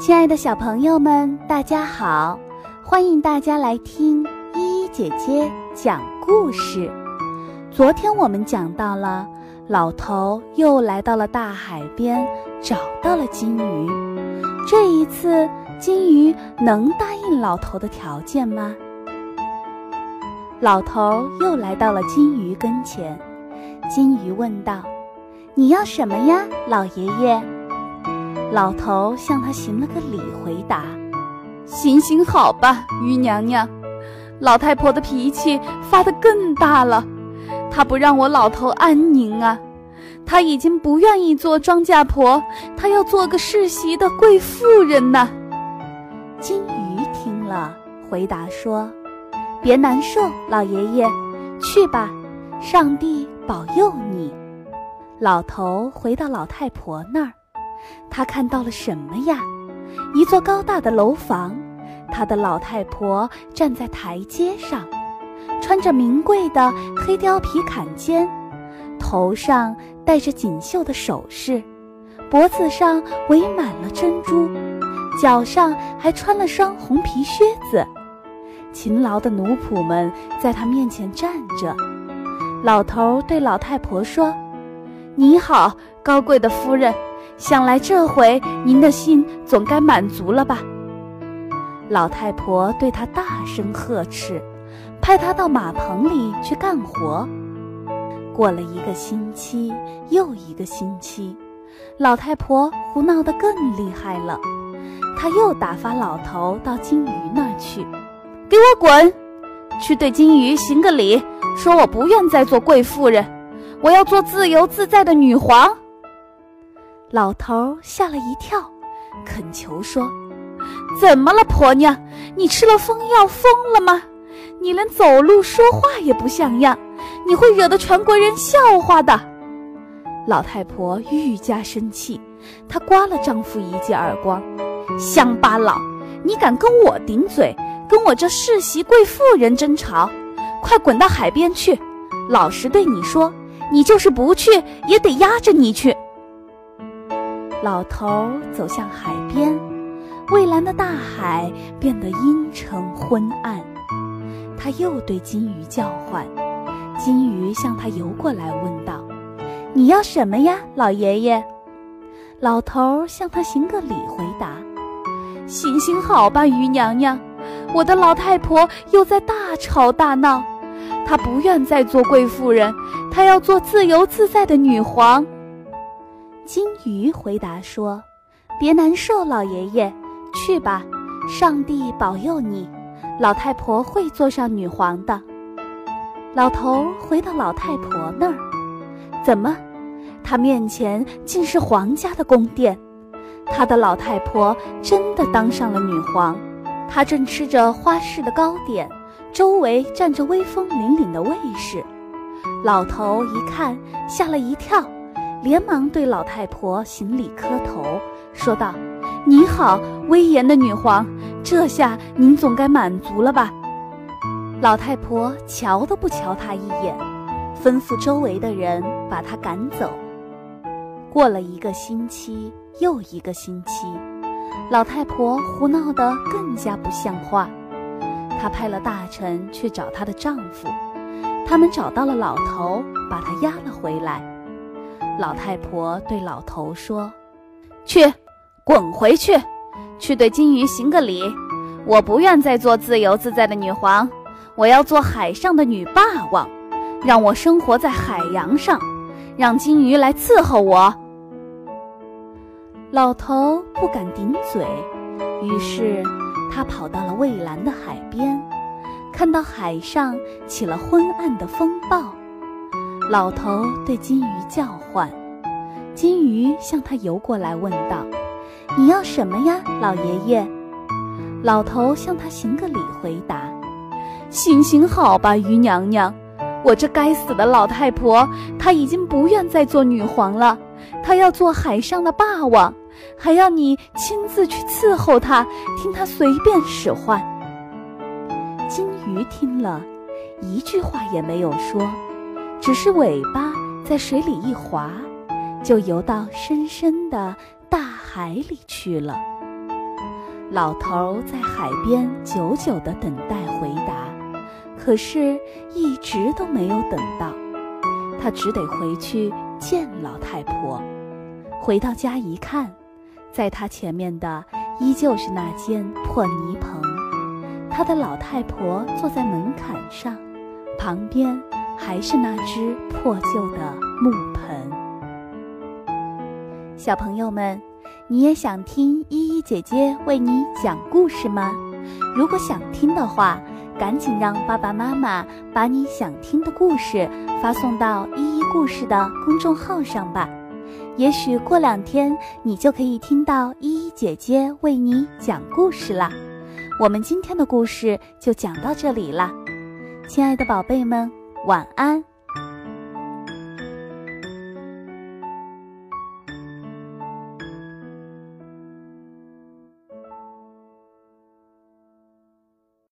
亲爱的小朋友们，大家好！欢迎大家来听依依姐姐讲故事。昨天我们讲到了，老头又来到了大海边，找到了金鱼。这一次，金鱼能答应老头的条件吗？老头又来到了金鱼跟前，金鱼问道：“你要什么呀，老爷爷？”老头向他行了个礼，回答：“行行好吧，鱼娘娘。老太婆的脾气发得更大了，她不让我老头安宁啊！她已经不愿意做庄稼婆，她要做个世袭的贵妇人呢。”金鱼听了，回答说：“别难受，老爷爷，去吧，上帝保佑你。”老头回到老太婆那儿。他看到了什么呀？一座高大的楼房，他的老太婆站在台阶上，穿着名贵的黑貂皮坎肩，头上戴着锦绣的首饰，脖子上围满了珍珠，脚上还穿了双红皮靴子。勤劳的奴仆们在他面前站着。老头对老太婆说：“你好，高贵的夫人。”想来这回您的心总该满足了吧？老太婆对他大声呵斥，派他到马棚里去干活。过了一个星期又一个星期，老太婆胡闹得更厉害了。她又打发老头到金鱼那儿去，给我滚！去对金鱼行个礼，说我不愿再做贵妇人，我要做自由自在的女皇。老头吓了一跳，恳求说：“怎么了，婆娘？你吃了疯药疯了吗？你连走路说话也不像样，你会惹得全国人笑话的。”老太婆愈加生气，她刮了丈夫一记耳光：“乡巴佬，你敢跟我顶嘴，跟我这世袭贵妇人争吵？快滚到海边去！老实对你说，你就是不去，也得压着你去。”老头走向海边，蔚蓝的大海变得阴沉昏暗。他又对金鱼叫唤，金鱼向他游过来，问道：“你要什么呀，老爷爷？”老头向他行个礼，回答：“行行好吧，鱼娘娘，我的老太婆又在大吵大闹，她不愿再做贵妇人，她要做自由自在的女皇。”金鱼回答说：“别难受，老爷爷，去吧，上帝保佑你，老太婆会做上女皇的。”老头回到老太婆那儿，怎么，他面前竟是皇家的宫殿？他的老太婆真的当上了女皇，她正吃着花式的糕点，周围站着威风凛凛的卫士。老头一看，吓了一跳。连忙对老太婆行礼磕头，说道：“你好，威严的女皇，这下您总该满足了吧？”老太婆瞧都不瞧他一眼，吩咐周围的人把他赶走。过了一个星期又一个星期，老太婆胡闹得更加不像话。她派了大臣去找她的丈夫，他们找到了老头，把他押了回来。老太婆对老头说：“去，滚回去，去对金鱼行个礼。我不愿再做自由自在的女皇，我要做海上的女霸王，让我生活在海洋上，让金鱼来伺候我。”老头不敢顶嘴，于是他跑到了蔚蓝的海边，看到海上起了昏暗的风暴。老头对金鱼叫唤，金鱼向他游过来，问道：“你要什么呀，老爷爷？”老头向他行个礼，回答：“行行好吧，鱼娘娘，我这该死的老太婆，她已经不愿再做女皇了，她要做海上的霸王，还要你亲自去伺候她，听她随便使唤。”金鱼听了，一句话也没有说。只是尾巴在水里一划，就游到深深的大海里去了。老头在海边久久地等待回答，可是一直都没有等到。他只得回去见老太婆。回到家一看，在他前面的依旧是那间破泥棚，他的老太婆坐在门槛上，旁边还是那只破旧的木盆。小朋友们，你也想听依依姐姐为你讲故事吗？如果想听的话，赶紧让爸爸妈妈把你想听的故事发送到依依故事的公众号上吧。也许过两天你就可以听到依依姐姐为你讲故事啦。我们今天的故事就讲到这里啦，亲爱的宝贝们，晚安。